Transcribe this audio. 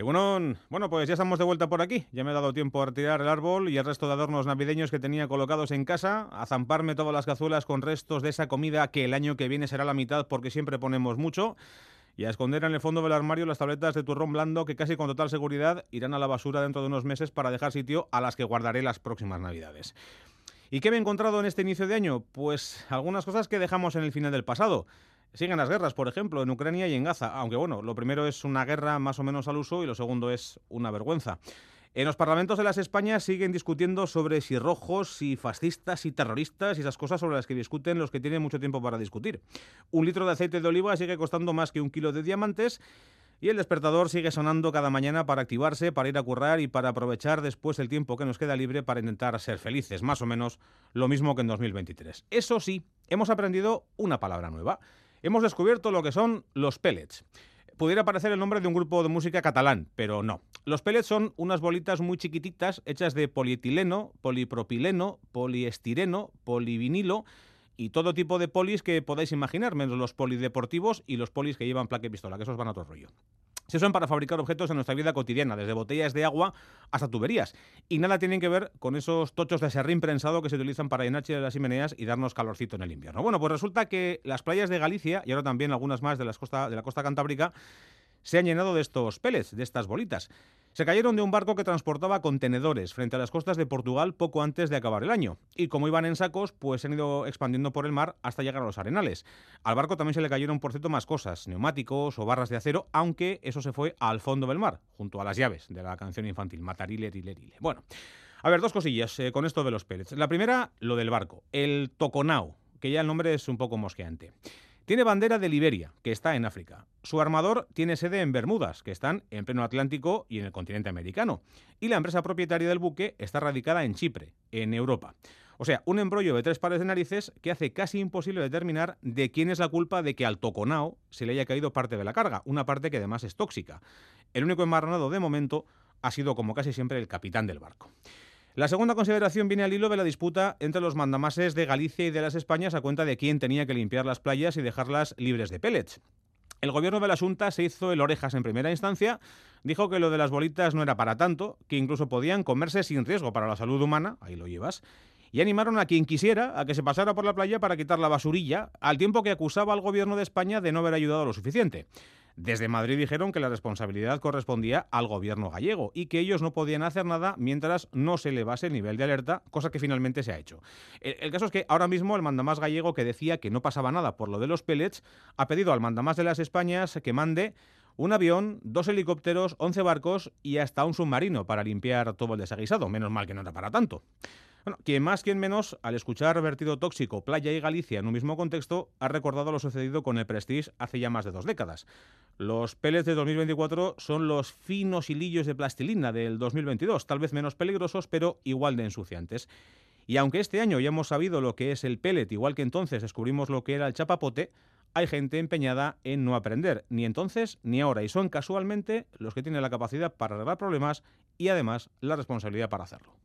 Egunon, bueno, pues ya estamos de vuelta por aquí. Ya me he dado tiempo a retirar el árbol y el resto de adornos navideños que tenía colocados en casa, a zamparme todas las cazuelas con restos de esa comida que el año que viene será la mitad porque siempre ponemos mucho, y a esconder en el fondo del armario las tabletas de turrón blando que casi con total seguridad irán a la basura dentro de unos meses para dejar sitio a las que guardaré las próximas navidades. ¿Y qué me he encontrado en este inicio de año? Pues algunas cosas que dejamos en el final del pasado. Siguen las guerras, por ejemplo, en Ucrania y en Gaza, aunque bueno, lo primero es una guerra más o menos al uso y lo segundo es una vergüenza. En los parlamentos de las Españas siguen discutiendo sobre si rojos, si fascistas, si terroristas y esas cosas sobre las que discuten los que tienen mucho tiempo para discutir. Un litro de aceite de oliva sigue costando más que un kilo de diamantes y el despertador sigue sonando cada mañana para activarse, para ir a currar y para aprovechar después el tiempo que nos queda libre para intentar ser felices, más o menos lo mismo que en 2023. Eso sí, hemos aprendido una palabra nueva hemos descubierto lo que son los pellets. Pudiera parecer el nombre de un grupo de música catalán, pero no. Los pellets son unas bolitas muy chiquititas hechas de polietileno, polipropileno, poliestireno, polivinilo y todo tipo de polis que podáis imaginar, menos los polideportivos y los polis que llevan placa y pistola, que esos van a otro rollo. Se usan para fabricar objetos en nuestra vida cotidiana, desde botellas de agua hasta tuberías. Y nada tienen que ver con esos tochos de serrín prensado que se utilizan para llenar las chimeneas y darnos calorcito en el invierno. Bueno, pues resulta que las playas de Galicia, y ahora también algunas más de, las costa, de la costa cantábrica, se han llenado de estos pellets, de estas bolitas. Se cayeron de un barco que transportaba contenedores frente a las costas de Portugal poco antes de acabar el año. Y como iban en sacos, pues se han ido expandiendo por el mar hasta llegar a los arenales. Al barco también se le cayeron, por cierto, más cosas, neumáticos o barras de acero, aunque eso se fue al fondo del mar, junto a las llaves de la canción infantil, Matarile, Rile, Bueno, a ver, dos cosillas eh, con esto de los pellets. La primera, lo del barco, el Toconao, que ya el nombre es un poco mosqueante. Tiene bandera de Liberia, que está en África. Su armador tiene sede en Bermudas, que están en pleno Atlántico y en el continente americano. Y la empresa propietaria del buque está radicada en Chipre, en Europa. O sea, un embrollo de tres pares de narices que hace casi imposible determinar de quién es la culpa de que al toconao se le haya caído parte de la carga, una parte que además es tóxica. El único embarranado de momento ha sido, como casi siempre, el capitán del barco. La segunda consideración viene al hilo de la disputa entre los mandamases de Galicia y de las Españas a cuenta de quién tenía que limpiar las playas y dejarlas libres de pellets. El gobierno de la Junta se hizo el orejas en primera instancia, dijo que lo de las bolitas no era para tanto, que incluso podían comerse sin riesgo para la salud humana, ahí lo llevas, y animaron a quien quisiera a que se pasara por la playa para quitar la basurilla, al tiempo que acusaba al gobierno de España de no haber ayudado lo suficiente. Desde Madrid dijeron que la responsabilidad correspondía al gobierno gallego y que ellos no podían hacer nada mientras no se elevase el nivel de alerta, cosa que finalmente se ha hecho. El, caso es que ahora mismo el mandamás gallego que decía que no pasaba nada por lo de los pellets ha pedido al mandamás de las Españas que mande un avión, dos helicópteros, 11 barcos y hasta un submarino para limpiar todo el desaguisado. Menos mal que no era para tanto. Bueno, quien más, quien menos, al escuchar vertido tóxico, playa y Galicia en un mismo contexto, ha recordado lo sucedido con el Prestige hace ya más de dos décadas. Los pellets de 2024 son los finos hilillos de plastilina del 2022, tal vez menos peligrosos, pero igual de ensuciantes. Y aunque este año ya hemos sabido lo que es el pellet, igual que entonces descubrimos lo que era el chapapote, hay gente empeñada en no aprender, ni entonces ni ahora, y son casualmente los que tienen la capacidad para arreglar problemas y además la responsabilidad para hacerlo.